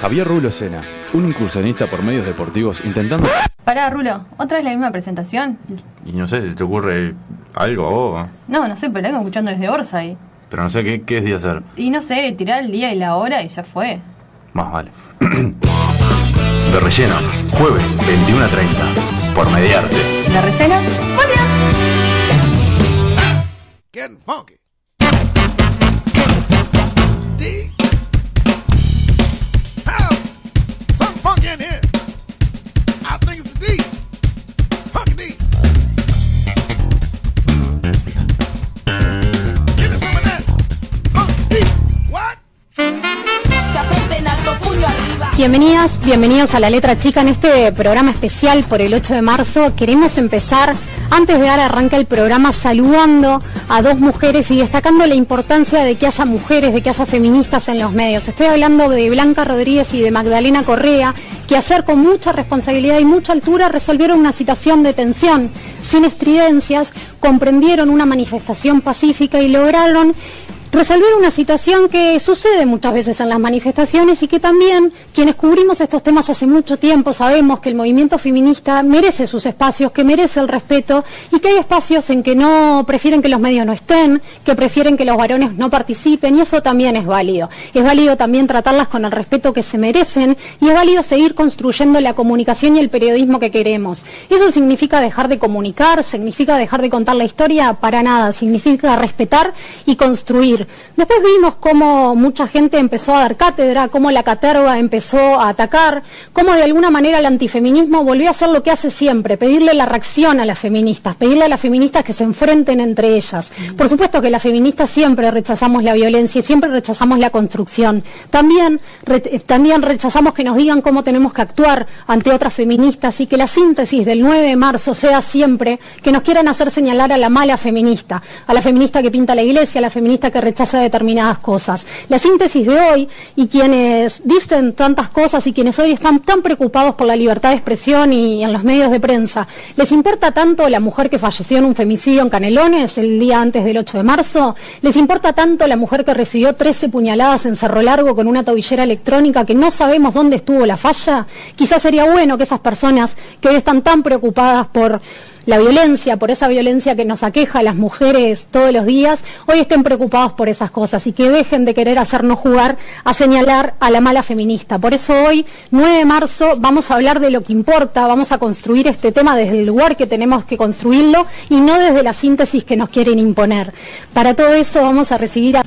Javier Rulo Sena, un incursionista por medios deportivos intentando... Pará, Rulo, ¿otra es la misma presentación? Y no sé si te ocurre algo a vos. No, no sé, pero la vengo escuchando desde Orsay. Pero no sé qué, qué decía hacer. Y no sé, tirar el día y la hora y ya fue. Más vale. De relleno, jueves 21 a 30, por Mediarte. ¿La rellena? ¡Hola! Getting funky. Bienvenidas, bienvenidos a La Letra Chica en este programa especial por el 8 de marzo. Queremos empezar, antes de dar arranque al programa, saludando a dos mujeres y destacando la importancia de que haya mujeres, de que haya feministas en los medios. Estoy hablando de Blanca Rodríguez y de Magdalena Correa, que ayer con mucha responsabilidad y mucha altura resolvieron una situación de tensión, sin estridencias, comprendieron una manifestación pacífica y lograron resolver una situación que sucede muchas veces en las manifestaciones y que también quienes cubrimos estos temas hace mucho tiempo sabemos que el movimiento feminista merece sus espacios, que merece el respeto y que hay espacios en que no prefieren que los medios no estén, que prefieren que los varones no participen y eso también es válido. Es válido también tratarlas con el respeto que se merecen y es válido seguir construyendo la comunicación y el periodismo que queremos. ¿Eso significa dejar de comunicar? ¿Significa dejar de contar la historia? Para nada. Significa respetar y construir Después vimos cómo mucha gente empezó a dar cátedra, cómo la caterva empezó a atacar, cómo de alguna manera el antifeminismo volvió a hacer lo que hace siempre, pedirle la reacción a las feministas, pedirle a las feministas que se enfrenten entre ellas. Por supuesto que las feministas siempre rechazamos la violencia y siempre rechazamos la construcción. También, re también rechazamos que nos digan cómo tenemos que actuar ante otras feministas y que la síntesis del 9 de marzo sea siempre que nos quieran hacer señalar a la mala feminista, a la feminista que pinta la iglesia, a la feminista que rechaza determinadas cosas. La síntesis de hoy y quienes dicen tantas cosas y quienes hoy están tan preocupados por la libertad de expresión y en los medios de prensa, ¿les importa tanto la mujer que falleció en un femicidio en Canelones el día antes del 8 de marzo? ¿Les importa tanto la mujer que recibió 13 puñaladas en Cerro Largo con una tobillera electrónica que no sabemos dónde estuvo la falla? Quizás sería bueno que esas personas que hoy están tan preocupadas por la violencia, por esa violencia que nos aqueja a las mujeres todos los días, hoy estén preocupados por esas cosas y que dejen de querer hacernos jugar a señalar a la mala feminista. Por eso hoy, 9 de marzo, vamos a hablar de lo que importa, vamos a construir este tema desde el lugar que tenemos que construirlo y no desde la síntesis que nos quieren imponer. Para todo eso vamos a recibir a...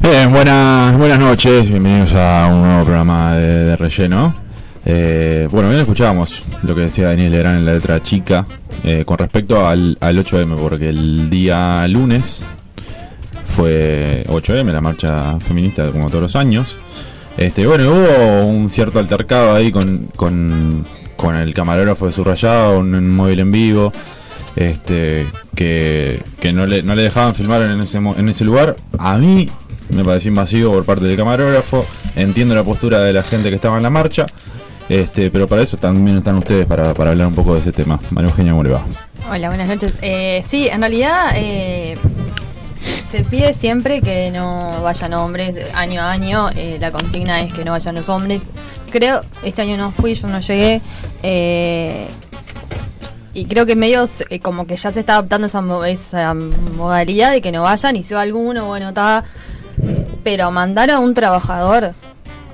Bien, buenas, buenas noches, bienvenidos a un nuevo programa de, de relleno. Eh, bueno, bien escuchábamos lo que decía Daniel Legrand en la letra chica eh, con respecto al, al 8M, porque el día lunes fue 8M, la marcha feminista como todos los años. Este, bueno, hubo un cierto altercado ahí con, con, con el camarógrafo de subrayado, un, móvil en vivo, este, que, que no, le, no le dejaban filmar en ese, en ese lugar. A mí me pareció invasivo por parte del camarógrafo, entiendo la postura de la gente que estaba en la marcha. Este, pero para eso también están ustedes para, para hablar un poco de ese tema. María Eugenia, ¿cómo? Hola, buenas noches. Eh, sí, en realidad eh, se pide siempre que no vayan hombres, año a año. eh, la consigna es que no vayan los hombres. Creo, este año no fui, yo no llegué. eh, y creo que medio como que ya se está adoptando esa, mo- esa modalidad de que no vayan y si va alguno, bueno, está. Pero mandar a un trabajador,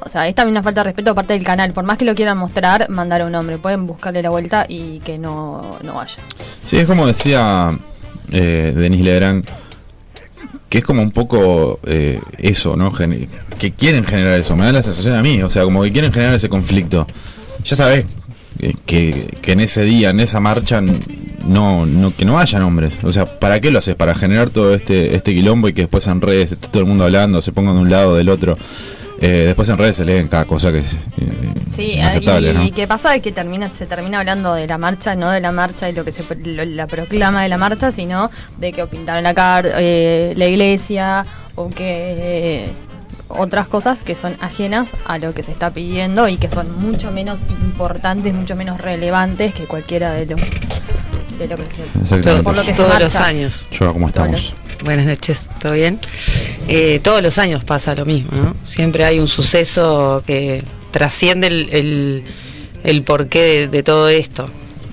o sea, es también una falta de respeto parte del canal. Por más que lo quieran mostrar, mandar a un hombre. Pueden buscarle la vuelta y que no, no vaya. Sí, es como decía eh, Denis Legrand, que es como un poco eh, eso, ¿no? Gen- que quieren generar eso, me da la sensación a mí, o sea, como que quieren generar ese conflicto. Ya sabes eh, que, que en ese día, en esa marcha, no, no que no hayan hombres. O sea, ¿para qué lo haces? Para generar todo este, este quilombo y que después en redes esté todo el mundo hablando, se pongan de un lado del otro. Eh, después en redes se leen cada cosa que es eh, Sí, inaceptable, y, ¿no? y qué pasa es que termina, se termina hablando de la marcha, no de la marcha y lo que se lo- la proclama de la marcha, sino de que pintaron la, car eh, la iglesia o que eh, otras cosas que son ajenas a lo que se está pidiendo y que son mucho menos importantes, mucho menos relevantes que cualquiera de los de lo que se Exactamente. por lo que se Todos los años. Yo, ¿cómo estamos? Buenas noches, ¿todo bien? eh, todos los años pasa lo mismo, ¿no? Siempre hay un suceso que trasciende el, el, el porqué de, de todo esto.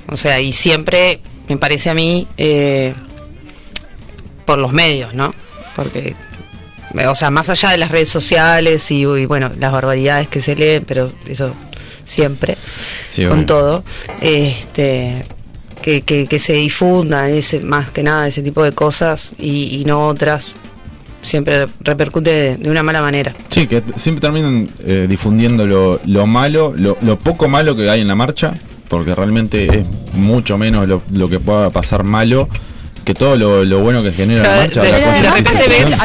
O sea, y siempre, me parece a mí, eh, por los medios, ¿no? Porque, o sea, más allá de las redes sociales y, y, bueno, las barbaridades que se leen, pero eso siempre, Sí, con todo, este, que, que, se difunda ese, más que nada ese tipo de cosas y, no otras, siempre repercute de, de una mala manera. Sí, que siempre terminan eh, difundiendo lo, lo malo, lo, lo poco malo que hay en la marcha, porque realmente es mucho menos lo, lo que pueda pasar malo que todo lo, lo bueno que genera la marcha. de- la de- de repente ves-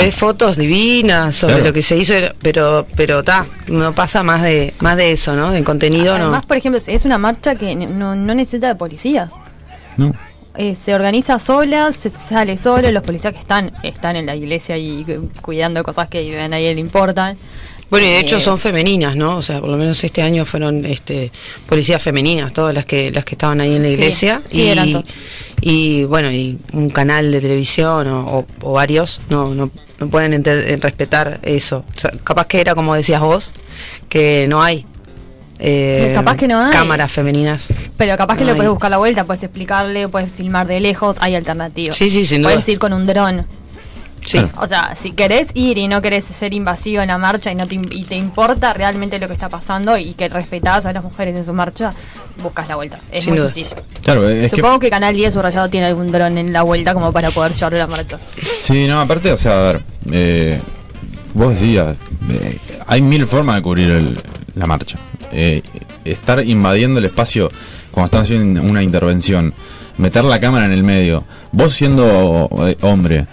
Ay, fotos divinas sobre Claro. lo que se hizo, pero pero ta, no pasa más de más de eso, ¿no? En contenido no. Además, por ejemplo, es una marcha que no, no necesita de policías. No. Eh, se organiza sola, se sale solo, los policías que están están en la iglesia y eh, cuidando cosas que a nadie le importan. Bueno, y de hecho Eh, son femeninas, ¿no? O sea, por lo menos este año fueron este policías femeninas, todas las que las que estaban ahí en la iglesia sí, y eran y bueno, y un canal de televisión o, o- o varios no no, no pueden enter- eh, respetar eso. O sea, capaz que era como decías vos, que no hay eh, Capaz que no hay. cámaras femeninas. Pero capaz que No le puedes buscar la vuelta, puedes explicarle, puedes filmar de lejos, hay alternativas. Sí, sí, sin duda. Puedes ir con un dron. Sí. Claro. O sea, si querés ir y no querés ser invasivo en la marcha y no te, y te importa realmente lo que está pasando y que respetás a las mujeres en su marcha, buscas la vuelta. Es Sin muy duda. sencillo. Claro, es que Supongo que... Canal 10 subrayado tiene algún dron en la vuelta como para poder llevar la marcha. Sí, no, aparte, o sea, a ver, eh, vos decías, eh, hay mil formas de cubrir el- la marcha. Eh, estar invadiendo el espacio cuando están haciendo una intervención, meter la cámara en el medio, vos siendo eh, hombre,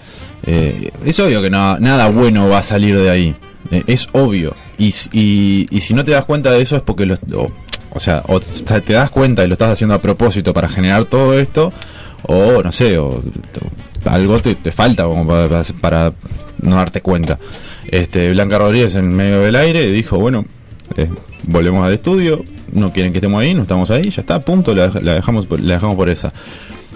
eh, es obvio que nada bueno va a salir de ahí. Eh, es obvio. Y, y, si no te das cuenta de eso es porque o, sea, o te das cuenta y lo estás haciendo a propósito para generar todo esto, o no sé, o, algo te, falta como para, no darte cuenta. Este Blanca Rodríguez en medio del aire dijo, bueno, eh, volvemos al estudio, no quieren que estemos ahí, no estamos ahí, ya está, punto, la, la dejamos la dejamos por esa.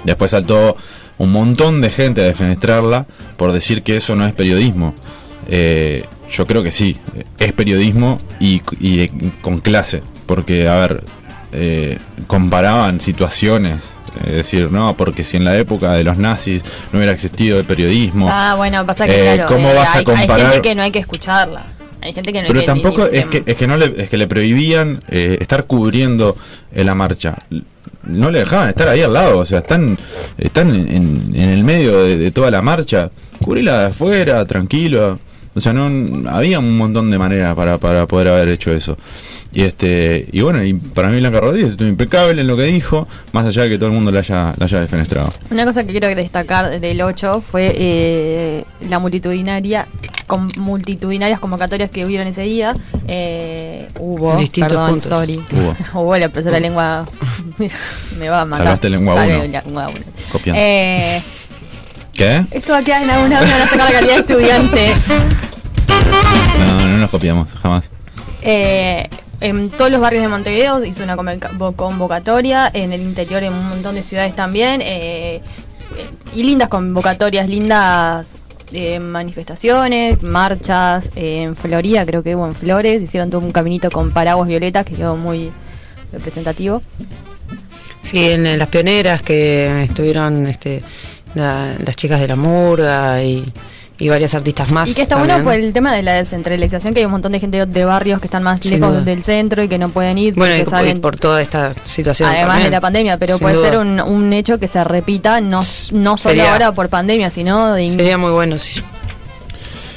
Después saltó un montón de gente a defenestrarla por decir que eso no es periodismo. Eh, yo creo que sí, es periodismo y, y con clase, porque, a ver, eh, comparaban situaciones, es decir, no, porque si en la época de los nazis no hubiera existido el periodismo, Ah, bueno, pasa que Eh, claro, ¿cómo eh, vas a hay, comparar? hay gente que no hay que escucharla. Hay gente que no pero hay que tampoco ni- es que es que no le, es que le prohibían eh, estar cubriendo la marcha no le dejaban estar ahí al lado o sea están están en, en- en el medio de, de toda la marcha cubrila de afuera tranquilo o sea no había un montón de maneras para, para poder haber hecho eso y este y bueno y para mí Blanca Rodríguez estuvo impecable en lo que dijo más allá de que todo el mundo la haya la haya defenestrado Una cosa que quiero destacar del 8 fue eh, la multitudinaria con multitudinarias convocatorias que hubieron ese día. Eh, hubo, perdón, puntos. sorry. Hubo. Hubo la profesora de lengua. me va a matar. Salvaste lengua uno. Copiando. Eh, ¿qué? esto va a quedar en alguna van a sacar la calidad de estudiante. no no nos copiamos jamás Eh, en todos los barrios de Montevideo hizo una convoca- convocatoria, en el interior en un montón de ciudades también, eh, y lindas convocatorias, lindas eh, manifestaciones, marchas, eh, en Florida creo que hubo en Flores, hicieron todo un caminito con paraguas violetas que quedó muy representativo. Sí, en, en las pioneras que estuvieron este, la- las chicas de la murga y, y varias artistas más. Y que está también. bueno por el tema de la descentralización, que hay un montón de gente de barrios que están más Sin lejos duda. del centro y que no pueden ir. Bueno, y, salen- por toda esta situación. Además también. de la pandemia, pero Sin puede duda. ser un, un hecho que se repita, no, no solo Sería- ahora por pandemia, sino de... Sería muy bueno, sí.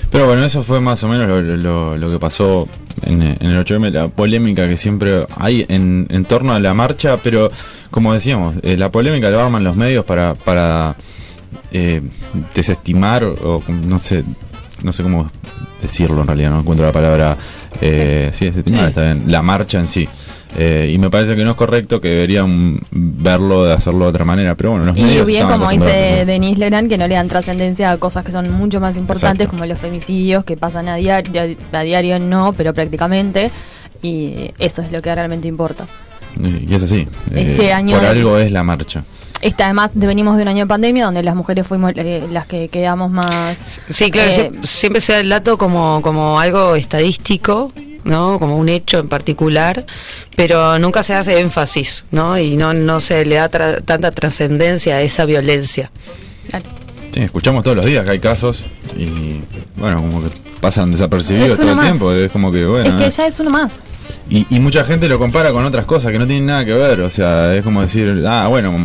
Pero bueno, eso fue más o menos lo, lo- lo que pasó en, en el 8M, la polémica que siempre hay en, en torno a la marcha, pero como decíamos, eh, la polémica la arman los medios para, para eh, desestimar o no sé, no sé cómo decirlo en realidad, no encuentro la palabra, eh, sí, desestimar, Sí. está bien, la marcha en sí. Eh, y me parece que no es correcto, que deberían verlo de hacerlo de otra manera, pero bueno, los Y medios bien, como dice. Denise Lerán, que no le dan trascendencia a cosas que son mucho más importantes, Exacto. como los femicidios, que pasan a diario, a diario no, pero prácticamente, y eso es lo que realmente importa. Y es así. Este Eh, año por de- algo es la marcha. Este, además, de- venimos de un año de pandemia donde las mujeres fuimos eh, las que quedamos más. Sí, claro, eh, sie- siempre se da el dato como, como algo estadístico, ¿no? Como un hecho en particular, pero nunca se hace énfasis, ¿no? Y no, no se le da tra- tanta trascendencia a esa violencia. Sí, escuchamos todos los días que hay casos y bueno, como que pasan desapercibidos Es todo el más. tiempo. Es como que bueno. es que eh. ya es uno más. Y, y mucha gente lo compara con otras cosas que no tienen nada que ver. O sea, es como decir, ah, bueno,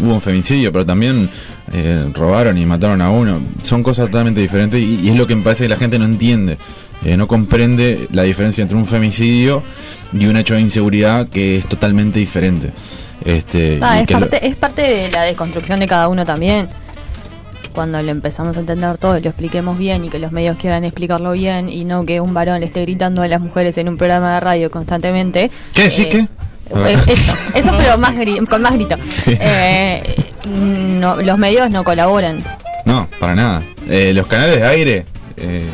hubo un femicidio, pero también eh, robaron y mataron a uno. Son cosas totalmente diferentes y, y es lo que me parece que la gente no entiende. Eh, no comprende la diferencia entre un femicidio y un hecho de inseguridad que es totalmente diferente. Este, Ah, es, que lo- parte, es parte de la desconstrucción de cada uno también. Cuando le empezamos a entender todo lo expliquemos bien y que los medios quieran explicarlo bien y no que un varón le esté gritando a las mujeres en un programa de radio constantemente. ¿Qué decís, qué? eh, eso, eso pero más gri- con más grito. Eh, no, los medios no colaboran. No, para nada. Eh, los canales de aire, eh,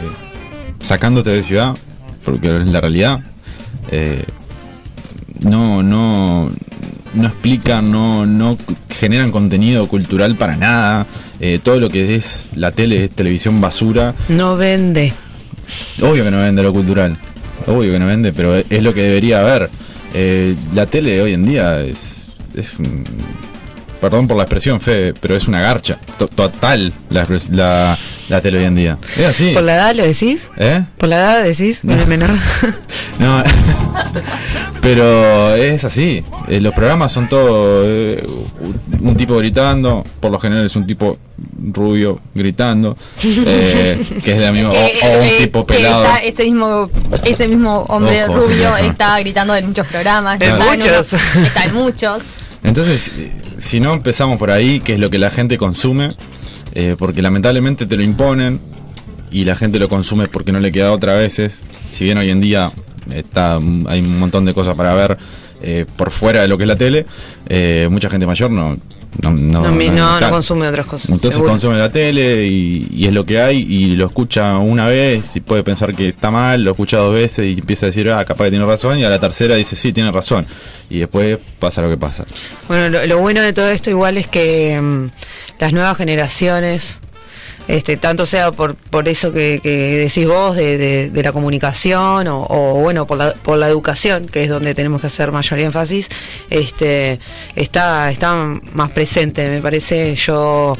sacándote de ciudad, porque es la realidad, eh, no, no, no explican, no, no generan contenido cultural para nada. Eh, todo lo que es la tele es televisión basura. No vende. Obvio que no vende lo cultural. Obvio que no vende, pero es- lo que debería haber. Eh, la tele hoy en día es, es un- perdón por la expresión, Fede, pero es una garcha. To- total la, expres- la, la tele hoy en día. Es así. ¿Por la edad lo decís? ¿Eh? ¿Por la edad decís? No. ¿El menor? No, pero es así. Eh, los programas son todo eh, un tipo gritando, por lo general es un tipo rubio gritando, eh, que es de amigo, o, un tipo pelado. está ese mismo ese mismo hombre Ojo, rubio ojo. está gritando en muchos programas. En está muchos. unos- está en muchos. Entonces, eh, si no empezamos por ahí, que es lo que la gente consume, eh, porque lamentablemente te lo imponen y la gente lo consume porque no le queda otra veces. Si bien hoy en día está hay un montón de cosas para ver eh, por fuera de lo que es la tele, mucha gente mayor no no, no, No, consume otras cosas. Entonces seguro. consume la tele y, y es lo que hay y lo escucha una vez y puede pensar que está mal, lo escucha dos veces y empieza a decir, ah, capaz que tiene razón y a la tercera dice, sí, tiene razón. Y después pasa lo que pasa. Bueno, lo, lo bueno de todo esto igual es que mm, las nuevas generaciones, este, tanto sea por, por eso que, que decís vos de, de- la comunicación o, o, bueno por la, por la educación, que es donde tenemos que hacer mayor énfasis, este, está, está más presente, me parece. Yo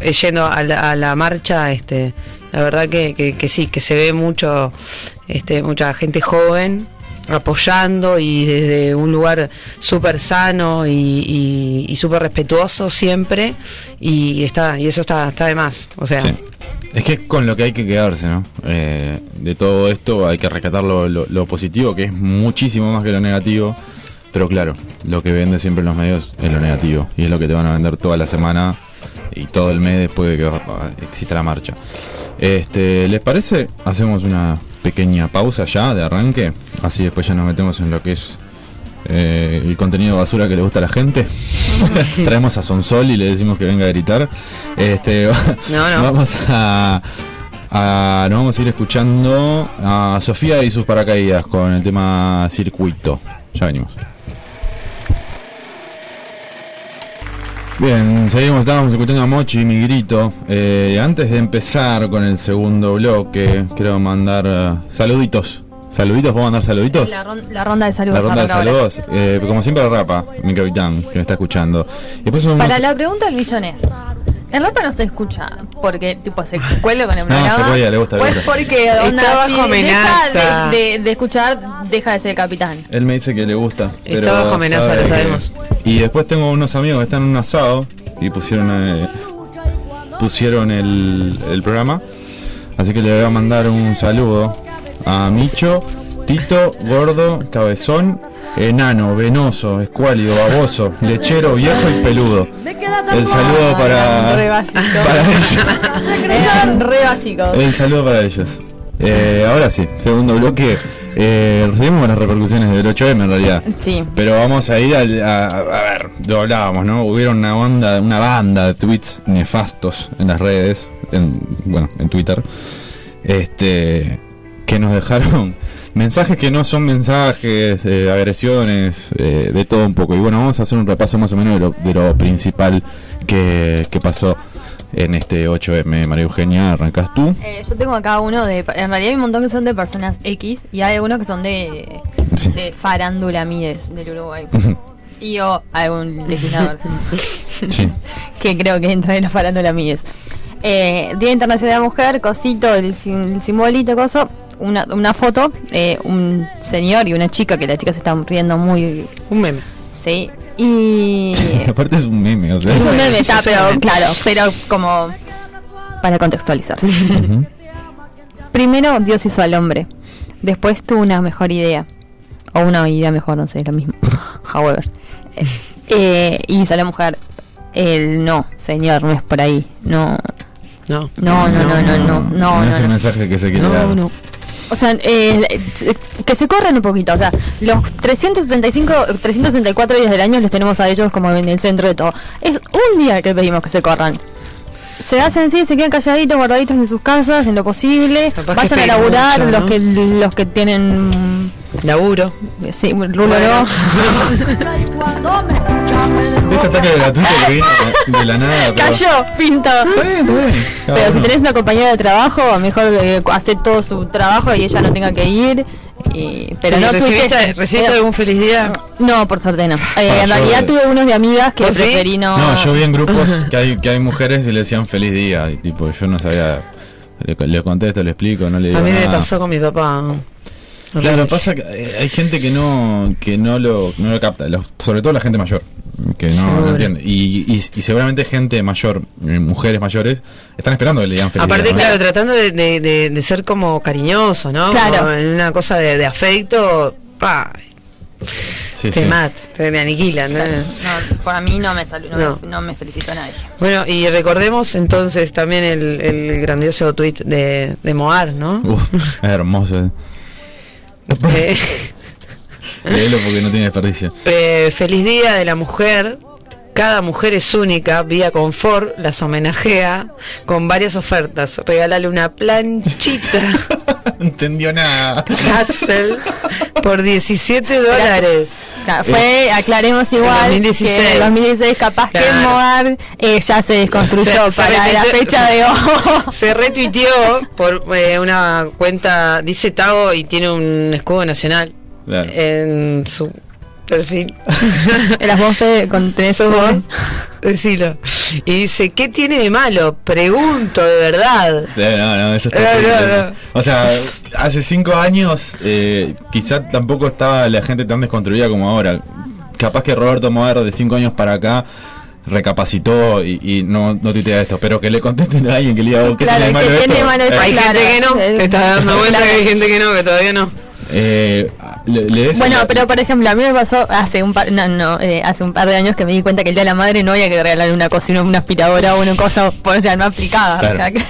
eh, yendo a la, a la marcha, este, la verdad que, que, que sí, que se ve mucho, este, mucha gente joven apoyando y desde un lugar súper sano y, y, y súper respetuoso siempre y está y eso está está de más o sea. Es que es con lo que hay que quedarse, ¿no? Eh, de todo esto hay que rescatar lo, positivo, que es muchísimo más que lo negativo. Pero claro, lo que vende siempre en los medios es lo negativo. Y es lo que te van a vender toda la semana y todo el mes después de que exista la marcha. Este, ¿Les parece? Hacemos una pequeña pausa ya de arranque. Así después ya nos metemos en lo que es eh, el contenido basura que le gusta a la gente. Traemos a Sonsol y le decimos que venga a gritar. Este, No, no. Vamos a, a- Nos vamos a ir escuchando a Sofía y sus paracaídas con el tema circuito. Ya venimos. Bien, seguimos, estábamos escuchando a Mochi y mi grito. Eh, antes de empezar con el segundo bloque, quiero mandar eh, saluditos. ¿Saluditos? ¿Puedo mandar saluditos? La, ron- la ronda de saludos. La ronda de saludos. Eh, como siempre, Rapa, mi capitán, que me está escuchando. Unos- Para la pregunta del millón es, el rapa no se escucha porque tipo se cuelga con el No, programa. se cuelga, le gusta, le o es gusta. porque Está bajo si amenaza. deja de, de- de escuchar, deja de ser el capitán. Él me dice que le gusta. Está pero bajo amenaza, sabe lo que- sabemos. Y después tengo unos amigos que están en un asado y pusieron eh, pusieron el, el programa. Así que le voy a mandar un saludo a Micho, Tito, Gordo, Cabezón, Enano, Venoso, Escuálido, Baboso, Lechero, Viejo y Peludo. El saludo Re para, básico. para ellos. Re. El saludo para ellos. Eh, ahora sí, segundo bloque. Eh, recibimos las repercusiones del 8M en realidad. Sí. Pero vamos a ir al- a, a, ver, lo hablábamos, ¿no? Hubieron una onda, una banda de tweets nefastos en las redes, en, bueno, en Twitter, este, que nos dejaron Mensajes que no son mensajes, eh, agresiones, eh, de todo un poco. Y bueno, vamos a hacer un repaso más o menos de lo, de lo principal que, que pasó en este 8M. María Eugenia, arrancas tú. Eh, yo tengo acá uno de. En realidad hay un montón que son de personas X y hay algunos que son de, Sí. de farándula Mides del Uruguay. y o algún legislador Sí. que creo que entra en la farándula Mides. Eh, Día Internacional de la Mujer, cosito, el, el simbolito, coso. Una, una foto, eh, un señor y una chica, que la chica se está riendo muy. Un meme. Sí. Y. Aparte es un meme, o sea. Es un meme, está, pero claro, pero como para contextualizar. Primero Dios hizo al hombre, después tuvo una mejor idea, o una idea mejor, no sé, es lo mismo. However, Eh, y hizo a la mujer. El no, señor, no es por ahí. No, No. no, no, no, no, no, no, No es no, el no. mensaje que se quiere dar. No, no. O sea, eh, que se corran un poquito. O sea, los 365, 364 días del año los tenemos a ellos como en el centro de todo. Es un día que pedimos que se corran. Se hacen sí, se quedan calladitos, guardaditos en sus casas, en lo posible. Capaz Vayan a laburar mucho, los que los que tienen Laburo. sí, rulo Bueno. no. Ese ataque gratuito que vino de- de la nada. pero- Cayó, pinto. Está bien, está bien. Cada Pero si tenés una compañera de trabajo, mejor eh, hacer todo su trabajo y ella no tenga que ir. Y, pero Sí, no ¿recibiste, tuitees. ¿recibiste Pero- algún feliz día? No, por suerte no. Eh, Ah, en yo- realidad tuve unos de amigas que preferí no. No, yo vi en grupos que hay, que hay mujeres y le decían feliz día. Y tipo, yo no sabía. Le, le contesto, le explico, no le digo A mí me nada. pasó con mi papá. Claro, pasa que eh, hay gente que no que no lo, no lo capta, sobre todo la gente mayor, que no, no entiende. Y, y, y seguramente gente mayor, eh, mujeres mayores, están esperando que le digan feliz Aparte, día, ¿no? claro, tratando de, de- de- de ser como cariñoso, ¿no? Claro. Como en una cosa de, de afecto, pa, Sí, te sí. mata, te me aniquilan. ¿no? No, por mí no me salió, no, No. Me, no me felicitó a nadie. Bueno, y recordemos entonces también el, el grandioso tuit de, de Moar, ¿no? Uf, es hermoso. Eh, Léelo porque no tiene desperdicio. eh, feliz Día de la Mujer. Cada mujer es única. Vía Confort las homenajea con varias ofertas. Regálale una planchita no entendió nada. Hassel por 17 dólares. Fue, aclaremos igual, 2016. que en el 2016 capaz que Claro. Moar eh, ya se desconstruyó Se- se para la fecha de hoy. Se retuiteó por eh, una cuenta, dice Tago y tiene un escudo nacional Claro. en su perfil. Eras vos, Fede, con tenés ¿Sos vos? vos. Decilo. Y dice, ¿qué tiene de malo? Pregunto de verdad. No, no, eso está No, no, no. O sea, hace cinco años eh, quizá tampoco estaba la gente tan desconstruida como ahora. Capaz que Roberto Moar de cinco años para acá recapacitó y, y no, no tuitea esto, pero que le contesten a alguien que le diga, "Oh, ¿qué Claro, tiene de malo ¿qué esto?". tiene de malo eso? Eh, Hay claro. gente que no, te estás dando claro. que hay gente que no, que todavía no. Eh, le- le des- Bueno, pero por ejemplo, a mí me pasó hace un par, no, no, eh, hace un par de años que me di cuenta que el día de la madre no había que regalarle una cocina, una aspiradora o una cosa, o sea, no aplicada. Claro. O sea, que-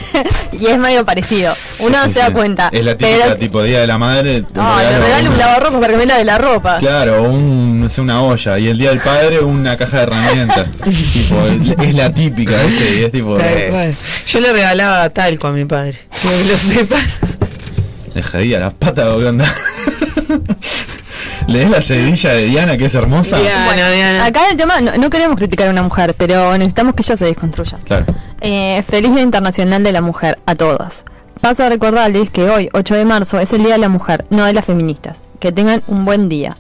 y es medio parecido. Uno sí, se da sí. cuenta. Es la típica pero, tipo Día de la Madre. no, le regalo un lavarropa para que me lave la ropa. Claro, un, no sé, una olla. Y el Día del Padre, una caja de herramientas. tipo, es la típica, ¿viste? Y es tipo. Tal eh, cual. Yo le regalaba talco a mi padre. Que lo sepan. Le jodía las patas, ¿o qué onda? ¿Le des la sedilla de Diana, que es hermosa? Diana, Bueno, Diana. acá el tema, no, no queremos criticar a una mujer, pero necesitamos que ella se desconstruya. Claro. Eh, feliz Día Internacional de la Mujer a todas. Paso a recordarles que hoy, 8 de marzo, es el Día de la Mujer, no de las feministas. Que tengan un buen día.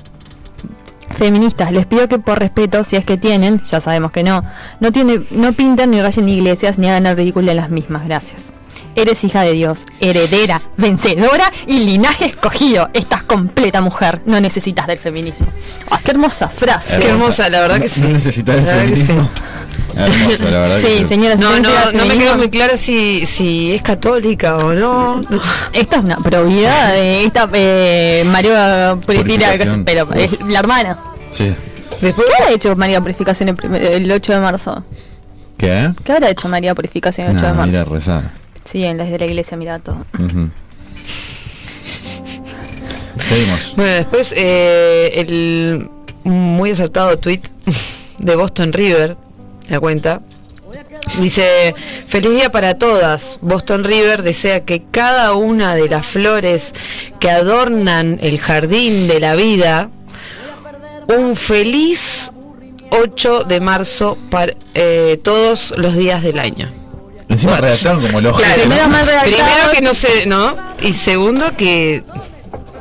Feministas, les pido que por respeto, si es que tienen, ya sabemos que no, no, tiene, no pinten ni rayen iglesias ni hagan el ridículo en las mismas. Gracias. Eres hija de Dios, heredera, vencedora y linaje escogido. Estás completa mujer, no necesitas del feminismo. ¡Ah, qué hermosa frase! Qué hermosa, la verdad No- que sí. No necesitas el La verdad que feminismo. Hermoso, la verdad. que Sí, señora, si No, no, no me quedó muy claro si, si es católica o no. No. Esto es una probidad de esta eh, María Purifica, Purificación. pero es la hermana. Sí. Después, ¿Qué habrá hecho María Purificación el, primer- el 8 de marzo? ¿Qué? ¿Qué habrá hecho María Purificación el 8 de marzo? mira, rezar. Sí, en las de la iglesia, mira todo. Seguimos. bueno, después eh, el muy acertado tweet de Boston River, la cuenta, Dice, feliz día para todas. Boston River desea que cada una de las flores que adornan el jardín de la vida, un feliz 8 de marzo para eh, todos los días del año. Encima redactaron como los Claro, primero mal redactado. Primero que no sé, ¿no? Y segundo que...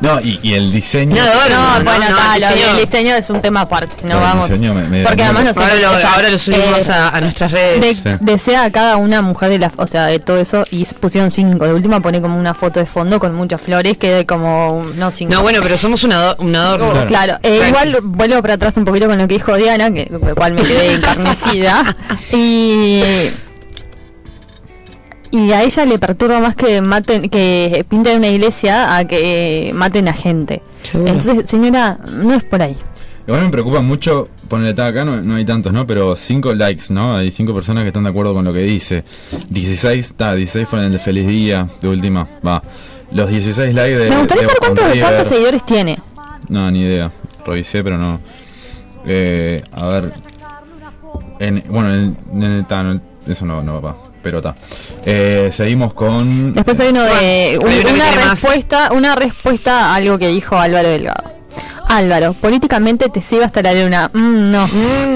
No, y, y el diseño. No, No, no, bueno, no, el diseño- es un tema aparte. No vamos. diseño me- me- porque me- además no Ahora lo, o sea, ahora lo subimos eh, a, a nuestras redes. de- Sí. Desea a cada una mujer de la, o sea, de todo eso y pusieron cinco. De última pone como una foto de fondo con muchas flores que de como no cinco. No, bueno, pero somos un, ado- un adorno. Oh, Claro, Eh, igual vuelvo para atrás un poquito con lo que dijo Diana, que con lo cual me quedé encarnecida. y y a ella le perturba más que maten, que pinten una iglesia a que maten a gente. Seguro. Entonces, señora, no es por ahí. Igual me preocupa mucho, ponele está acá, no, no hay tantos, ¿no? Pero 5 likes, ¿no? Hay 5 personas que están de acuerdo con lo que dice. 16, está, 16 fueron el de Feliz Día, de última, va. Los 16 likes de. Me gustaría de saber cuántos, cuántos seguidores tiene. No, ni idea. Revisé, pero no. Eh, a ver. En, bueno, en, en el, ta, no, eso no, no va. Pero está. Eh, seguimos con. Después hay uno de una más. respuesta, una respuesta a algo que dijo Álvaro Delgado. Álvaro, políticamente te sigo hasta la luna. Mm, no.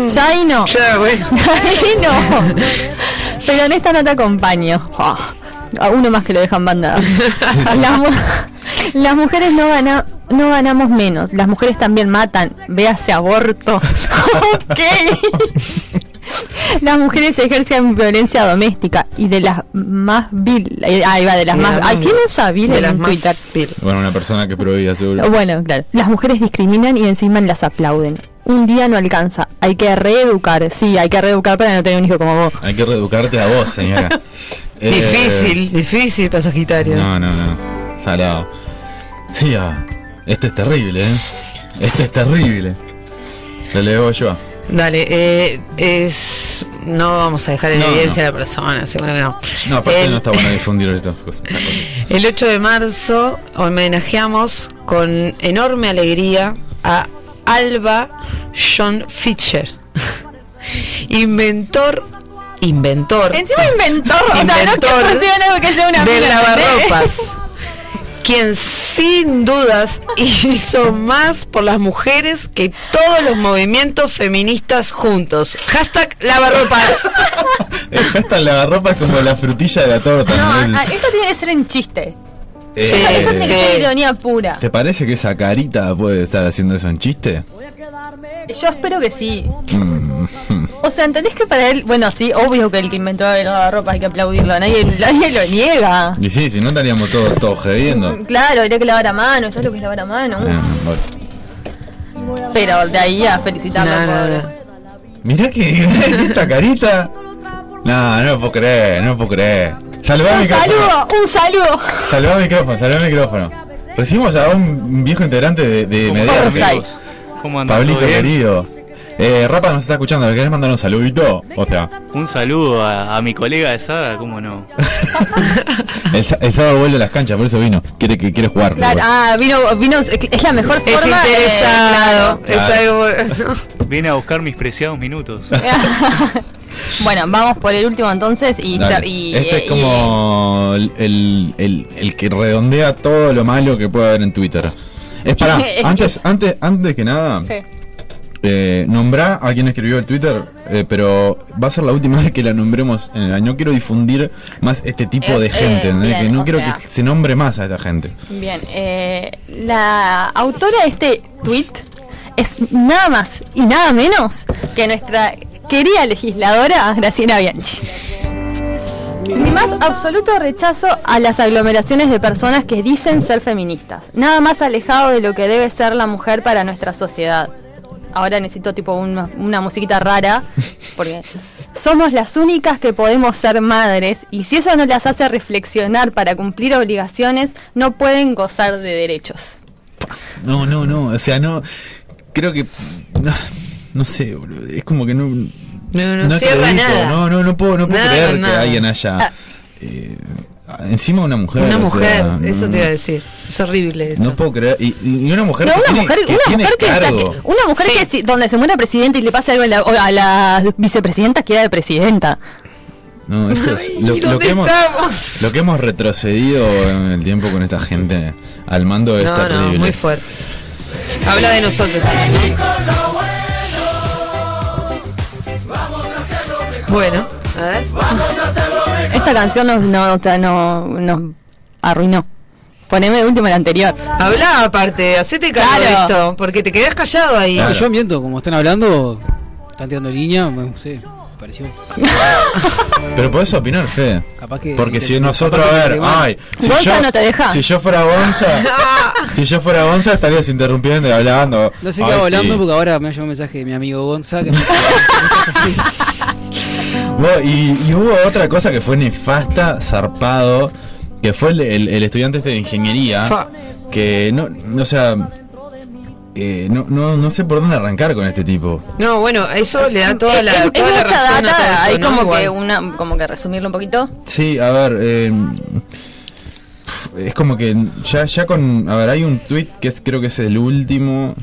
Ya ahí no. Ya, bueno. Ahí no. Pero en esta no te acompaño. Ah, a uno más que lo dejan bandada. Las, mu- las mujeres no, gana- no ganamos menos. Las mujeres también matan. Véase aborto. ok. Las mujeres ejercen violencia doméstica y de las más vil. eh, Ahí va, de las De más. las ¿A quién usa vil de en las más Twitter? vil. Bueno, una persona que prohibía seguro. Bueno, claro. Las mujeres discriminan y encima las aplauden. Un día no alcanza. Hay que reeducar. Sí, hay que reeducar para no tener un hijo como vos. Hay que reeducarte a vos, señora. Eh, Difícil, difícil para Sagitario. No, no, no. Salado. Sí, ah, este es terrible, ¿eh? Este es terrible. Le leo yo. Dale, eh, es. No vamos a dejar en No, evidencia no. a la persona, seguro que no. No, aparte El- no está bueno difundir estas cosas. estas cosas. El 8 de marzo homenajeamos con enorme alegría a Alba John Fischer, inventor, inventor, Encima inventor. O sea, no que algo que sea una de lavarropas, quien sin dudas hizo más por las mujeres que todos los movimientos feministas juntos. Hashtag lavarropas. El hashtag lavarropa es como la frutilla de la torta. No, ¿no? ah, esto tiene que ser en chiste. Eh, esto tiene que ser ironía pura. ¿Te parece que esa carita puede estar haciendo eso en chiste? Yo espero que sí. Mm, O sea, ¿entendés que para él, bueno, sí, obvio que el que inventó el lavarropa hay que aplaudirlo, nadie, nadie lo niega. Y sí, si no estaríamos todos todos jodiendo. Claro, habría que lavar a mano, ¿sabes lo que es lavar a mano? Bueno. Pero de ahí a felicitarlo. No, no, pobre. no. Mirá que esta carita. No, no lo puedo creer, no lo puedo creer. Salvá Un micrófono. saludo, un saludo. Salvá el micrófono, salvá el micrófono. Recibimos a un viejo integrante de, de ¿Cómo Mediarte. Orsay. amigos? Pablito querido. Eh, Rapa nos está escuchando, ¿le querés mandar un saludito? O sea, Un saludo a, a mi colega de Saga, ¿cómo no? el, el sábado vuelve a las canchas, por eso vino. Quiere que quiere jugar. Claro, ah, vino, vino, es la mejor Es forma de- interesado, claro. es algo. Viene a buscar mis preciados minutos. bueno, vamos por el último entonces y, y- este es y- como el, el- el- el que redondea todo lo malo que puede haber en Twitter. Es para, Es que- antes, antes, antes que nada, Sí. eh, nombrá a quien escribió el Twitter, eh, pero va a ser la última vez que la nombremos en el año. Quiero difundir más este tipo de eh, gente, bien, que no quiero sea- que se nombre más a esta gente. Bien, eh, la autora de este tweet es nada más y nada menos que nuestra querida legisladora Graciela Bianchi. Mi más absoluto rechazo a las aglomeraciones de personas que dicen ser feministas. Nada más alejado de lo que debe ser la mujer para nuestra sociedad. Ahora necesito tipo una, una musiquita rara, porque somos las únicas que podemos ser madres y si eso no las hace reflexionar para cumplir obligaciones, no pueden gozar de derechos. No, no, no, o sea, no. Creo que. No, no sé, es como que no. No, no, cierra dijo, nada. No, no, no puedo, no puedo Nada, creer nada. que alguien haya. Ah. eh, encima una mujer. Una o mujer, sea, eso no, te iba a decir. Es horrible esto. No puedo creer. Y, y una mujer No, que una tiene, mujer, que una tiene mujer que, una mujer Sí. que si- donde se muera presidente y le pase algo a la, a la vicepresidenta queda de presidenta. No, esto es lo, ¿Y lo dónde que hemos, estamos? lo que hemos retrocedido en el tiempo con esta gente al mando es No, terrible. no, muy fuerte. Habla de nosotros. ¿no? Bueno, a ver. Esta canción nos, no, o sea, no, nos arruinó. Poneme de último la anterior. Habla aparte, hacete cargo Claro. de esto, porque te quedás callado ahí. Claro. Yo ambiento, como están hablando, están tirando línea, me, no sé, pareció. Pero podés opinar, Fede. Capaz que. Porque si nosotros, a ver, ay, si yo, no te deja. si yo fuera Gonza, si yo fuera Gonza estarías interrumpiendo y hablando. No sé qué hablando sí. porque ahora me ha llegado un mensaje de mi amigo Gonza que me dice. Bueno, y, y hubo otra cosa que fue nefasta, zarpado, que fue el, el- el estudiante este de ingeniería, Fa. que no, no, o sea, eh, no, no, no sé por dónde arrancar con este tipo. No, bueno, eso le da toda la, es, es toda la mucha razón a todo data, esto, hay ¿no? como Igual. que una, como que resumirlo un poquito. Sí, a ver, eh, es como que ya, ya con, a ver, hay un tweet que es, creo que es el último,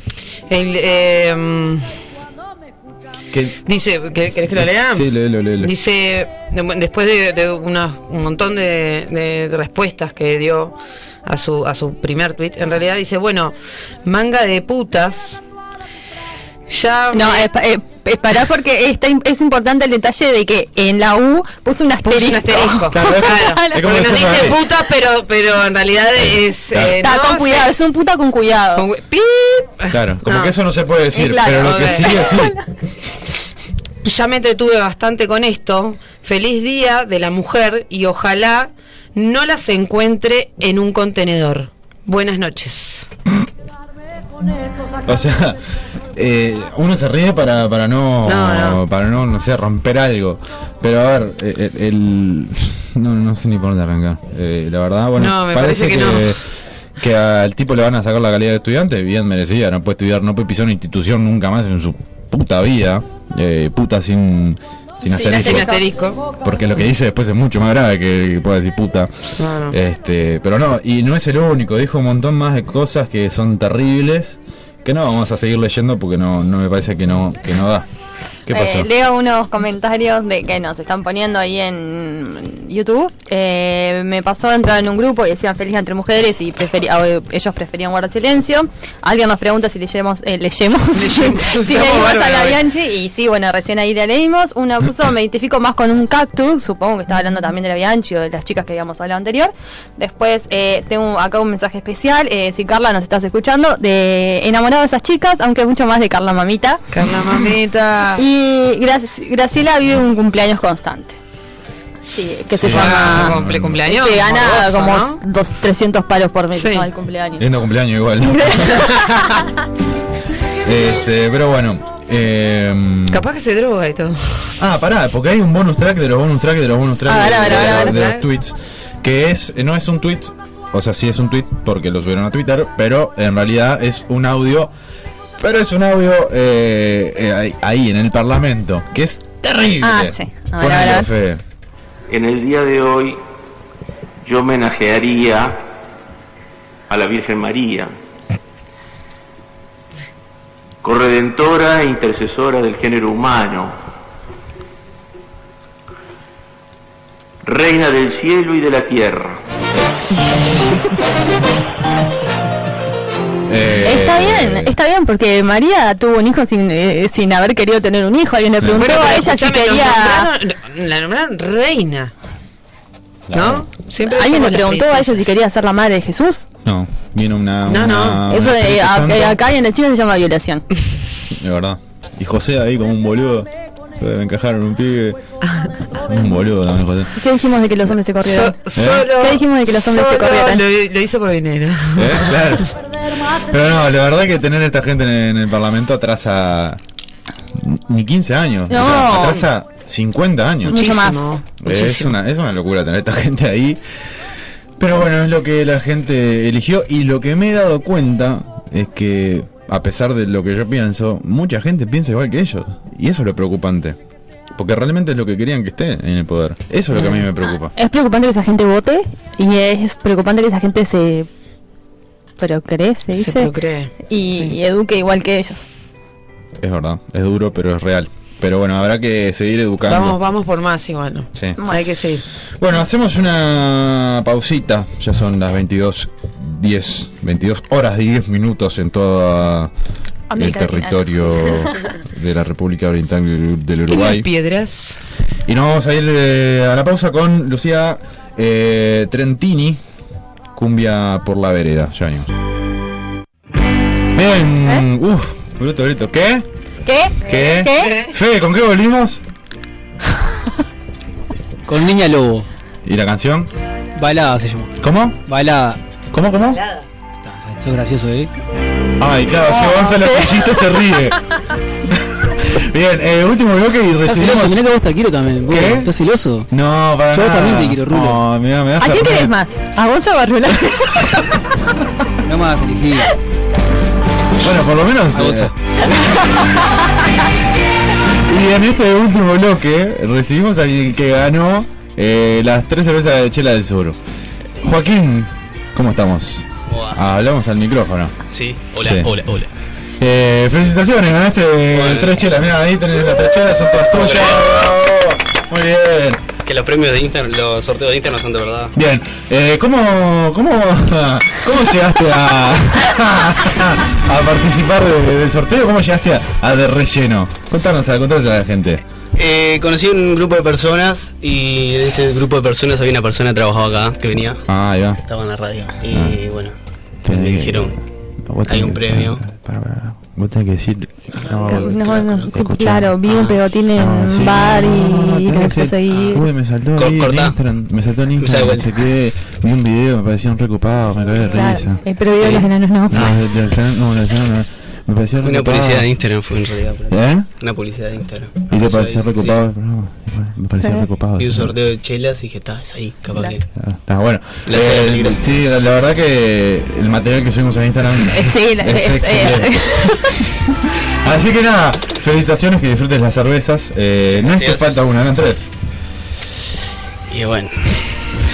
El, eh, que dice, ¿quer- ¿querés que lo lea? Sí, léelo, léelo. Dice, después de, de una- un montón de, respuestas que dio a su, a su primer tweet, en realidad dice, bueno, manga de putas. Ya No, me- es, pa- eh, esperá porque está, es importante el detalle de que en la U puso un puso asterisco. un asterisco. Claro, es- Claro, es como porque nos dice ahí. putas, pero, pero en realidad es... Claro. eh, Está no, con cuidado, es un puta con cuidado. con- ¡Pip! Claro, como No. que eso no se puede decir, Eh, claro, pero lo que sí. Ya me entretuve bastante con esto. Feliz día de la mujer y ojalá no las encuentre en un contenedor. Buenas noches. O sea, eh, uno se ríe para, para no, No, no. para no, no sé, romper algo. Pero a ver, eh, el, el- no, no sé ni por dónde arrancar. Eh, la verdad, bueno, No, me parece parece que, que que al tipo le van a sacar la calidad de estudiante, bien merecida, no puede estudiar, no puede pisar una institución nunca más en su puta vida, eh, puta sin, sin asterisco. Sin asterisco. Porque lo que dice después es mucho más grave que, que pueda decir puta. Este, pero no, y no es el único, dijo un montón más de cosas que son terribles, que no vamos a seguir leyendo porque no, no me parece que no, que no da. ¿Qué pasó? Eh, leo unos comentarios de que nos están poniendo ahí en YouTube. Eh, me pasó a entrar en un grupo y decían feliz entre mujeres y ellos preferían guardar silencio. Alguien nos pregunta si leyemos, eh, leyemos, si leímos a la. Bianchi y sí, bueno, recién ahí la leímos. Una puso, me identifico más con un cactus, supongo que estaba hablando también de la Bianchi o de las chicas que habíamos hablado anterior. Después eh, tengo acá un mensaje especial, eh, si Carla nos estás escuchando, de enamorado de esas chicas, aunque mucho más de Carla Mamita. Carla mamita. Y Graci- Graciela vive un cumpleaños constante. Sí, que se Sí. Ah, llama. cumple- cumpleaños. Que gana como ¿no? dos, 300 palos por mes Sí. ¿no? el cumpleaños. Lindo cumpleaños igual. este, pero bueno. eh, Capaz que se droga y todo. ah, pará, porque hay un bonus track de los bonus track de los bonus track A ver, de, ver. de los tweets. Que es, no es un tweet, o sea, sí es un tweet porque lo subieron a Twitter, pero en realidad es un audio. Pero es un audio eh, eh, ahí, ahí en el Parlamento, que es terrible. Ah, sí. A ver, Ponelo, a ver, a ver. Fede. En el día de hoy yo homenajearía a la Virgen María, corredentora e intercesora del género humano, reina del cielo y de la tierra. Eh, Está bien, está bien, porque María tuvo un hijo sin, eh, sin haber querido tener un hijo. Alguien le preguntó Bueno, a ella si quería. nombraron- la nombraron reina. ¿No? Siempre Alguien le preguntó a ella si quería ser la madre de Jesús. No, viene una. No, no. Eso de, a- Santo, eh, acá en el Chile se llama violación. De verdad. Y José ahí como un boludo. Le encajaron un pibe. Un boludo. ¿Qué dijimos de que los hombres se corrieron? So- solo, ¿Qué dijimos de que los hombres se solo corrieran? Lo, lo hizo por dinero. ¿Eh? Claro. Pero no, la verdad que tener esta gente en, en el Parlamento atrasa. Ni 15 años. No. O sea, atrasa 50 años. Mucho más. Muchísimo, Es muchísimo. una, es una locura tener esta gente ahí. Pero bueno, es lo que la gente eligió. Y lo que me he dado cuenta es que, a pesar de lo que yo pienso, mucha gente piensa igual que ellos. Y eso es lo preocupante. Porque realmente es lo que querían que esté en el poder. Eso es lo que a mí me preocupa. Es preocupante que esa gente vote y es preocupante que esa gente se procree, se Se dice, procree. y, Sí. y eduque igual que ellos. Es verdad, es duro, pero es real. Pero bueno, habrá que seguir educando. Vamos, vamos por más igual. ¿no? Sí. Hay que seguir. Bueno, hacemos una pausita. Ya son las 22, 10, 22 horas 10 minutos en todo el territorio de la República Oriental del del Y Uruguay. piedras. Y nos vamos a ir eh, a la pausa con Lucía eh, Trentini, Cumbia por la Vereda. Ya venimos. Bien, uff, bruto, bruto. ¿Qué? ¿Qué? ¿Qué? ¿Qué? Fede, ¿con qué volvimos? Con Niña Lobo. ¿Y la canción? Balada se llama. ¿Cómo? Balada. ¿Cómo, cómo? Eso es gracioso, ¿eh? Ay, claro, si Gonzalo el chiste se ríe. Bien, eh, último bloque y Estás celoso, recibimos... mirá que vos te quiero también. vos. ¿Qué? ¿Estás celoso? No, para Yo nada. también te quiero, Rulo. No, mirá, me das ¿A quién la- querés más? ¿A Gonzalo Barrula? No más elegí. Bueno, por lo menos... Eh, y en este último bloque recibimos al que ganó eh, las tres cervezas de Chela del Sur. Joaquín, ¿cómo estamos? Ah, hablamos al micrófono. Sí, hola, Sí. hola, hola. Eh, felicitaciones, ganaste tres chelas. Mira, ahí tenés las tres chelas, son todas tuyas. Muy bien. Que los premios de Instagram, los sorteos de Instagram son de verdad. Bien, eh, ¿cómo, cómo, ¿cómo llegaste a, a participar de- del sorteo? ¿Cómo llegaste a, a de relleno? Contanos, a- contanos a la gente. Eh, conocí un grupo de personas y en ese grupo de personas había una persona que trabajaba acá, que venía, Ah, va. estaba en la radio. Y Ah. bueno, me dijeron, hay un premio. Para, para, Vos tenés que decir. No, no, claro, vi un pegotín en Ah, sí. un bar y me empecé a seguir. Uy, me saltó Cor- ahí en. Instagram, me saltó en Instagram, no sé qué, vi un video, me parecieron recopados, me cagué de risa. eh, pero video de los enanos no. No, no, no, me pareció una recopado. publicidad de Instagram fue en realidad. ahí. ¿Eh? Una publicidad de Instagram. ¿Y te pareció sí. recopado el programa? Me pareció Sí. recopado. Y un sorteo de chelas y dije, está, es ahí, capaz que. Ah, Está bueno. La Eh, sí, la, la verdad que el material que subimos en Instagram sí, la- es- excelente. es- Así que nada, felicitaciones, que disfrutes las cervezas. Eh, no es que falta una, eran tres. Y bueno.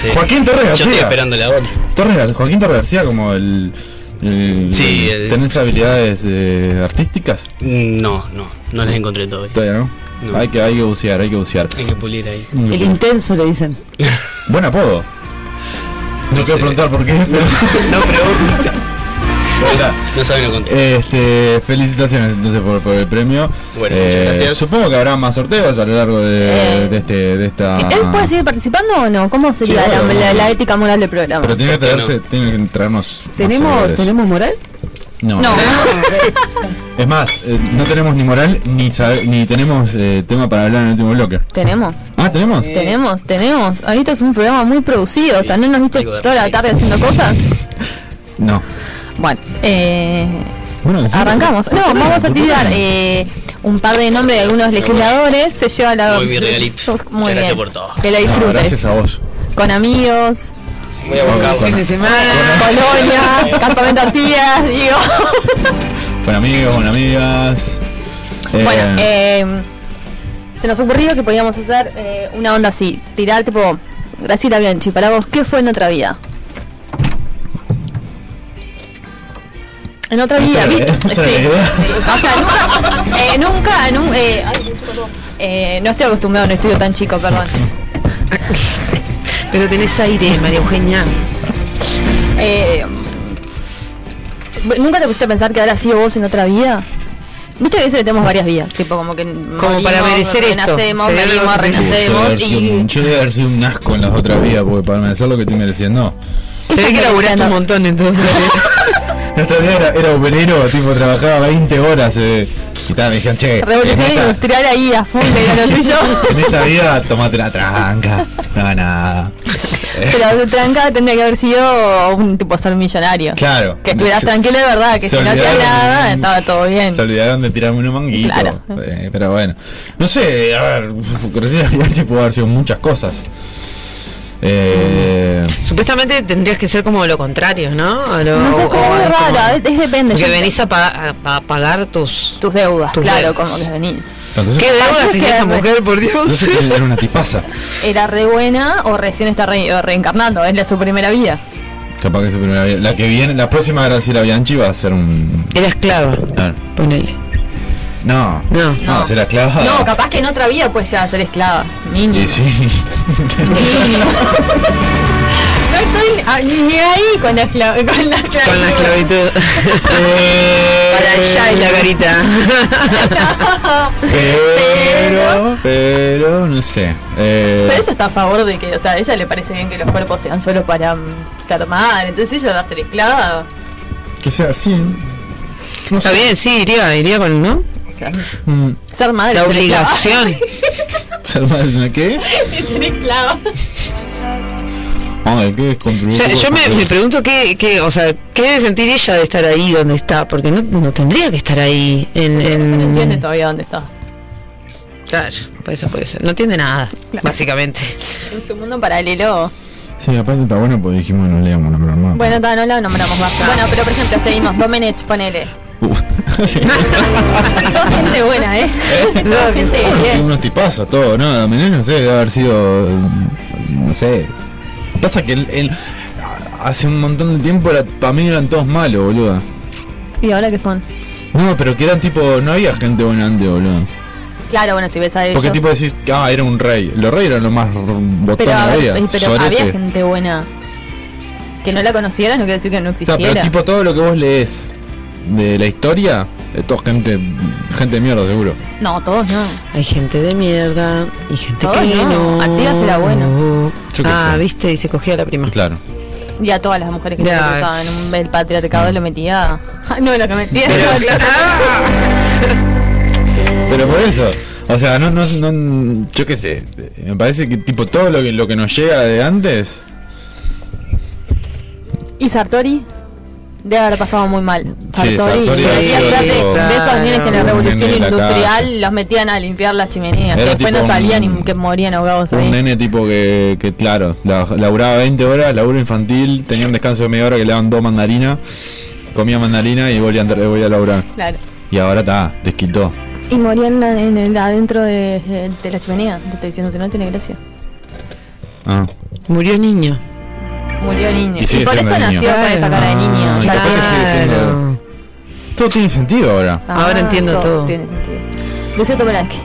sí. Joaquín Torres Yo García. estoy esperando la otra. Torres Joaquín Torres García como el... el- Sí, el- el- ¿Tenés habilidades eh, artísticas? No, no, no las encontré todavía. Todavía no. No. Hay, que, hay que bucear, hay que bucear. Hay que pulir ahí. El intenso le dicen. Buen apodo. No quiero preguntar por qué, pero... No pregunto. No contar. Este, felicitaciones entonces por, por el premio. Bueno, Eh, muchas gracias. Supongo que habrá más sorteos a lo largo de, Eh, de este, de esta. Sí, ¿Él puede seguir participando o no? ¿Cómo sería Sí, la, obvio. la- la ética moral del programa? Pero tiene que ¿Por qué traerse, tiene que traernos. ¿Tenemos. ¿Tenemos moral? No. No, Es más, eh, no tenemos ni moral ni sabe- ni tenemos eh, tema para hablar en el último bloque. tenemos. Ah, tenemos. Tenemos, tenemos. Ahorita es un programa muy producido. O sea, ¿no nos viste toda la tarde haciendo cosas? No. Bueno, eh, Bueno, sí, arrancamos. ¿por No, qué vamos a ¿Por qué tirar eh, un par de nombres de algunos legisladores. Se lleva la. Muy bien, regalito. Muy bien. por todo. Que la No, disfrutes. gracias a vos. Con amigos, Voy a buscar Con- Fin de semana. Colonia, Campamento Artigas, digo. Con amigos, con amigas. Eh, Bueno, eh, se nos ocurrió que podíamos hacer eh, una onda así, tirar tipo, Graciela Bianchi, para vos, ¿qué fue en otra vida? En otra vida, ¿viste? Sí, sí. O sea, nunca, eh, nunca, nun- eh, ay, eh, no estoy acostumbrado a un estudio tan chico, perdón. Pero tenés aire, María Eugenia. Eh, ¿Nunca te pusiste a pensar que habrá sido vos en otra vida? Viste que dice que tenemos varias vidas, tipo como que Como para merecer esto. renacemos, algo venimos, renacemos haber sido y un- Yo debe haber sido un asco en las otras vidas, porque para merecer lo que estoy mereciendo. Se ve que laburaste un montón entonces. Otra vida era, era obrero, tipo, trabajaba 20 horas. Eh, y tal, me dijeron, che, revolución esta, industrial ahí a full, era lo tuyo. en esta vida tomate la tranca. No, nada. Pero tranca tendría que haber sido un tipo ser millonario. Claro. Que estuvieras tranquilo de verdad, que si no hacías nada, estaba todo bien. Se olvidaron de tirarme un manguito. Claro. Eh, pero bueno. No sé, a ver, Graciela Bianchi pudo haber sido muchas cosas. Eh, Supuestamente tendrías que ser como lo contrario, ¿no? Lo- No sé, es como o muy es como- raro, es, es depende. Porque Yo- venís a, pa- a- a pagar tus... tus deudas, tus claro, deudas. como que venís. entonces, ¿Qué deudas tenía ¿qué esa mujer, por Dios? entonces era una tipaza. ¿Era re buena o recién está re- reencarnando? Es la su primera vida. Capaz que su primera vida. La que viene, la próxima Graciela Bianchi va a ser un. Era esclava, Claro. ponele. No, No. no, será clavada. No, capaz que en otra vida puedes llegar a ser esclava. Niño. Y sí. No estoy ah, ni, ahí con la esclavitud. Con la esclavitud. Con la esclavitud. Para allá y la carita. pero, pero, no sé. Eh, Pero ella está a favor de que, o sea, a ella le parece bien que los cuerpos sean solo para mm, ser madre. Entonces ella va a ser esclava. que sea así. No Está sé. bien, sí, iría, iría con, ¿no? Mm, ser madre La es obligación. ¿Ser madre de una qué? Es ser esclava. Ay, ¿qué es? Yo, yo me, me pregunto qué, qué, o sea, qué debe sentir ella de estar ahí donde está, porque no, no tendría que estar ahí en, No en- entiende todavía dónde está. Claro, eso puede ser. No entiende nada, básicamente. En su mundo paralelo. Sí, aparte está bueno porque dijimos no leamos nombrar más. Bueno, ta, no la nombramos más. Bueno, pero por ejemplo, seguimos. Domenech, ponele. Toda gente buena, ¿eh? Gente bien. unos tipazos, todo, ¿no? Domenech, no sé, debe haber sido. No sé. Pasa que el, el- hace un montón de tiempo era, para mí eran todos malos, boludo. ¿Y ahora qué son? No, pero que eran tipo. No había gente buena antes, boludo. Claro, bueno, si ves a ellos. Porque tipo decís, ah, era un rey. Los reyes eran los más botones pero, había. pero Sorete. había gente buena. Que no la conocieras no quiere decir que no O sea, existiera. pero tipo todo lo que vos lees de la historia, de todo gente, gente de mierda seguro. No, todos no. Hay gente de mierda y gente Todos que no. no. Artigas era bueno. Yo Ah, sé. viste, y se cogía a la prima. Claro. Y a todas las mujeres que Ya. se usaban un el patriarcado lo metía. no, lo que metía. Pero por eso, o sea, no, no, no, yo qué sé, me parece que tipo todo lo que, lo que nos llega de antes, y Sartori debe haber pasado muy mal. Sí, Sartori, tipo- de esos nenes que en la revolución de la industrial los metían a limpiar las chimeneas. Que después no salían un- y que morían ahogados un ahí. nene tipo que, que claro, la- laburaba 20 horas, laburo infantil, tenía un descanso de media hora que le daban dos mandarinas, comía mandarina y volvía a, entrar- volvía a laburar. Claro. Y ahora está, desquitó. Y morían en, en el- adentro de, de la chimenea. Te estoy diciendo, si no tiene gracia. Ah. Murió niño. Murió niño. Y por eso niño. nació con esa cara de niño. Ah, y Claro. capaz que sigue siendo- Todo tiene sentido ahora. Ah, Ahora entiendo todo. Tiene sentido. Lucio Tomeraki.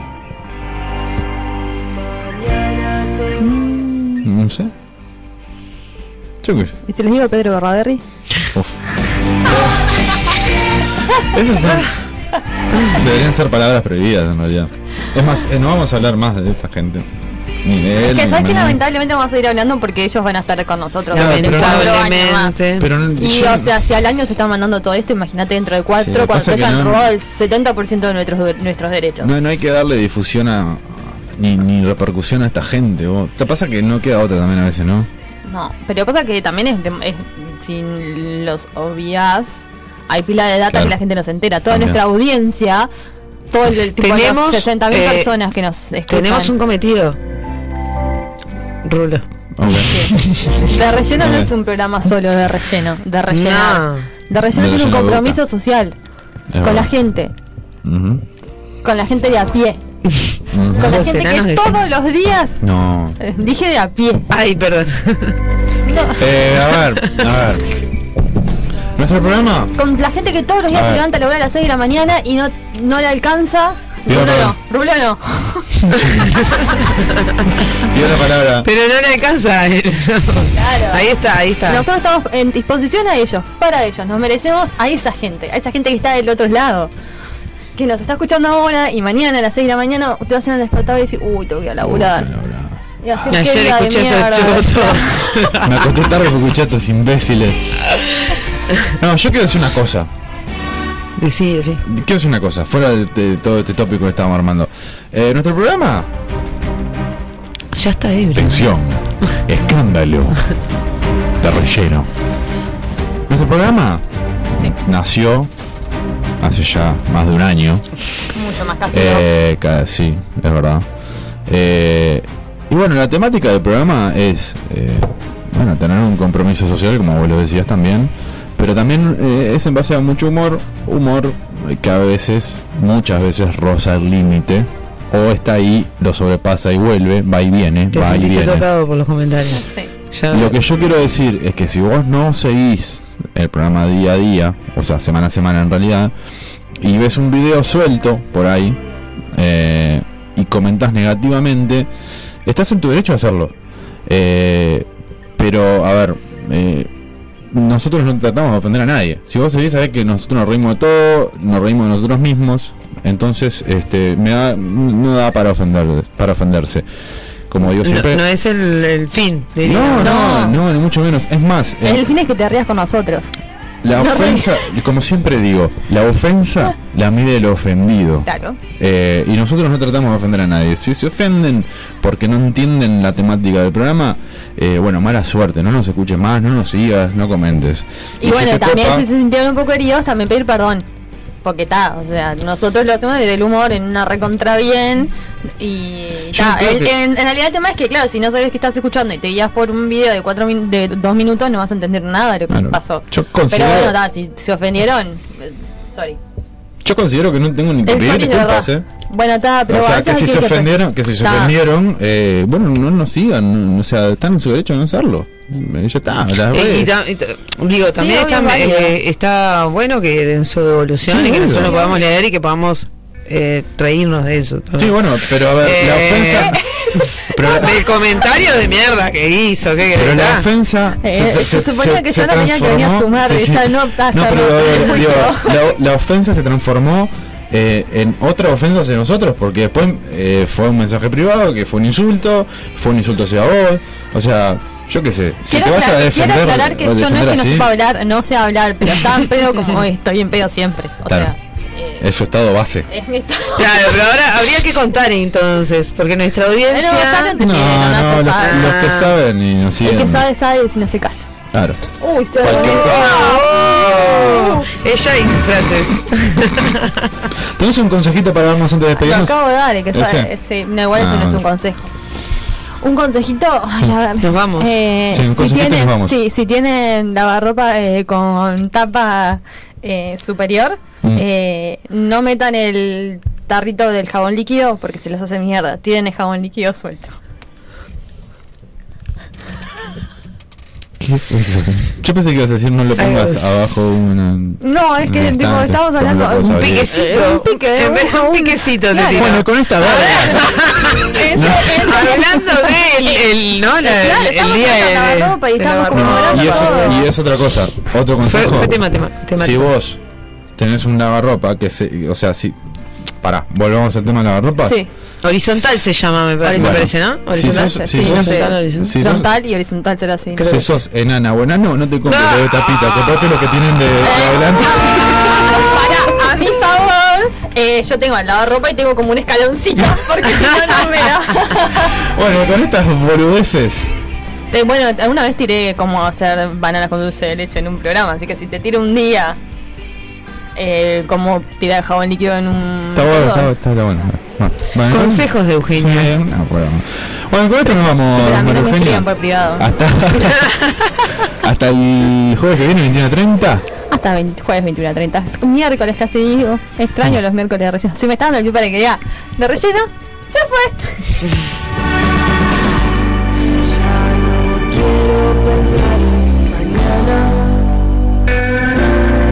No sé. Yo qué sé. ¿Y si les digo Pedro? Uf. Esas son. Deberían ser palabras prohibidas en realidad. Es más, eh, no vamos a hablar más de esta gente. De. Es que sabes que de- lamentablemente vamos a seguir hablando porque ellos van a estar con nosotros Claro, en pero cuatro no- años más. Pero no- Y yo- o sea, si al año se está mandando todo esto, imagínate dentro de cuatro Sí, cuando se hayan no- robado el 70% de nuestros, nuestros derechos. no, no hay que darle difusión a. Ni, ni repercusión a esta gente. vos. Te pasa que no queda otra también a veces, ¿no? No, pero pasa que también es, de- es- sin los obvias, hay pila de data Claro. que la gente no se entera. Toda También. nuestra audiencia, todo el tipo de Tenemos, 60.000 eh, personas que nos escuchan. Tenemos un cometido. Rulo. De relleno no es un programa solo de relleno, de rellenar. No. De relleno De tiene un compromiso boca. social Es con verdad. la gente, con la gente de a pie, con la gente que todos los días, No. eh, dije de a pie. Ay, perdón. Eh, a ver, a ver. Nuestro programa. Con la gente que todos los días se levanta a lograr a las 6 de la mañana y no, no le alcanza. Rulo no, Rulo no. Pido la palabra. Pero no le alcanza. Claro. Ahí está, ahí está. Nosotros estamos en disposición a ellos, para ellos. Nos merecemos a esa gente, a esa gente que está del otro lado. Que nos está escuchando ahora y mañana a las 6 de la mañana te vas a despertar y decir, uy, tengo que ir a laburar. Y así Ayer de escuché estos chotos. Me acosté tarde porque escuché a estos imbéciles. No, yo quiero decir una cosa. Sí, sí. Quiero decir una cosa, fuera de, de todo este tópico que estábamos armando. Eh, nuestro programa. Ya está ebrio. Tensión. Escándalo. De relleno. Nuestro programa nació hace ya más de un año. Mucho más casi. Eh, sí, es verdad. Eh, y bueno, la temática del programa es, eh, bueno, tener un compromiso social, como vos lo decías también, pero también eh, es en base a mucho humor, humor que a veces, muchas veces roza el límite, o está ahí, lo sobrepasa y vuelve, va y viene, Te va y viene. tocado por los comentarios. Sí. Ya- Lo que yo quiero decir es que si vos no seguís el programa día a día, o sea, semana a semana en realidad, y ves un video suelto por ahí eh, y comentás negativamente, estás en tu derecho a hacerlo. Eh, pero, a ver, eh, nosotros no tratamos de ofender a nadie. Si vos seguís sabés que nosotros nos reímos de todo, nos reímos de nosotros mismos, entonces este me da, no da para ofender, para ofenderse. Como digo No, siempre. no es el, el fin. diría. no, no, no, ni mucho menos. Es más, eh, El fin es que te rías con nosotros. La ofensa, como siempre digo, la ofensa la mide el ofendido. Claro. Eh, y nosotros no tratamos de ofender a nadie. Si se ofenden porque no entienden la temática del programa, eh, bueno, mala suerte. No nos escuches más, no nos sigas, no comentes. Y, bueno, también copa- si se sintieron un poco heridos, también pedir perdón. Porque está, o sea, nosotros lo hacemos desde el humor en una recontra bien. Y ta, el- que- en, en realidad el tema es que, claro, si no sabes que estás escuchando y te guías por un video de cuatro min- de dos minutos, no vas a entender nada de lo que pasó. Yo Pero considero- bueno, ta, si se ofendieron, eh, sorry. Yo considero que no tengo ni Eh, verdad. ¿eh? Bueno, está, pero o sea, a que si se ofendieron, que si se Ta. ofendieron, eh, bueno, no nos sigan, no- o sea, están en su derecho de no hacerlo. Ya está, Eh, y redes. ta- y ta- digo, también está, eh, está bueno que den su devolución Sí, y que nosotros lo podamos leer y que podamos eh, reírnos de eso. Sí, bueno, pero a ver, la Eh, ofensa. Pero Del comentario de mierda que hizo, ¿qué pero la Ah, ofensa. Eh, se suponía que yo no tenía que venir a transformó- fumar, ya no pasa No, pero digo, el la, la ofensa se transformó eh, en otra ofensa hacia nosotros, porque después eh, fue un mensaje privado, que fue un insulto, fue un insulto hacia vos. O sea, yo qué sé, si Quiero, te vas a aclarar, defender. quiero aclarar que yo no es que no así, sepa hablar, no sé hablar, pero estaba en pedo como estoy en pedo siempre. O Claro. sea, eh, Es su estado base. es mi estado. Claro, pero ahora habría que contar entonces, porque nuestra audiencia. No, ya lo No, entendieron, no, no, hace los, falta. los que saben y nos siguen. El que sabe, sabe, si no se calla. Claro. Uy, se Cualquier Oh, ella dice frases. ¿Tenés un consejito para darnos antes de Lo despedirnos? acabo de dar, que sabe. Sí, no, igual eso Ah, no es un consejo. Un consejito, ay, a ver. Nos vamos. Eh, Sí, un si, tienen, nos vamos. sí, si tienen lavarropa eh, con tapa eh, superior, Mm. eh, no metan el tarrito del jabón líquido porque se los hace mierda. Tienen el jabón líquido suelto. ¿Qué fue eso? Yo pensé que ibas a decir no lo pongas Ay, abajo una. No, es que tipo, estamos hablando lo puedo un piquecito. Un pique, de un piquecito claro. Bueno, con esta verga. Ese- ese- Hablando del el, ¿no? La- Claro, el, estamos día hablando de de, lavarropa y de estamos conmemorando Y eso, y es otra cosa. Otro Fue, consejo. fue tema, tema, tema. si vos tenés un lavarropa que se. O sea, si. Pará, volvamos al tema de lavarropa. Sí, Horizontal se llama, me parece, Bueno, parece, ¿no? si Horizontal. sos- si sí, sos- horizontal, horizontal. si sos- horizontal y horizontal será así. Si sos enana o enano, no te compres No. de tapita, comprate los que tienen de, de Eh. adelante. Para, a mi favor, eh, yo tengo el lavarropa y tengo como un escaloncito porque si no, no me da. Bueno, con estas boludeces. Bueno, alguna vez tiré cómo hacer bananas con dulce de leche en un programa, así que si te tiro un día eh, cómo tirar jabón líquido en un. Está bueno, está, está bueno. bueno, bueno Consejos de Eugenia. Sí, no, bueno. bueno, con esto nos vamos. Sí, pero a no por privado. Hasta, hasta el jueves que viene, 21.30. Hasta 20, jueves 21 a 30. Miércoles casi digo. Extraño ah. los miércoles de relleno. Si me está dando el pie para que diga de relleno, se fue. ya no quiero pensar.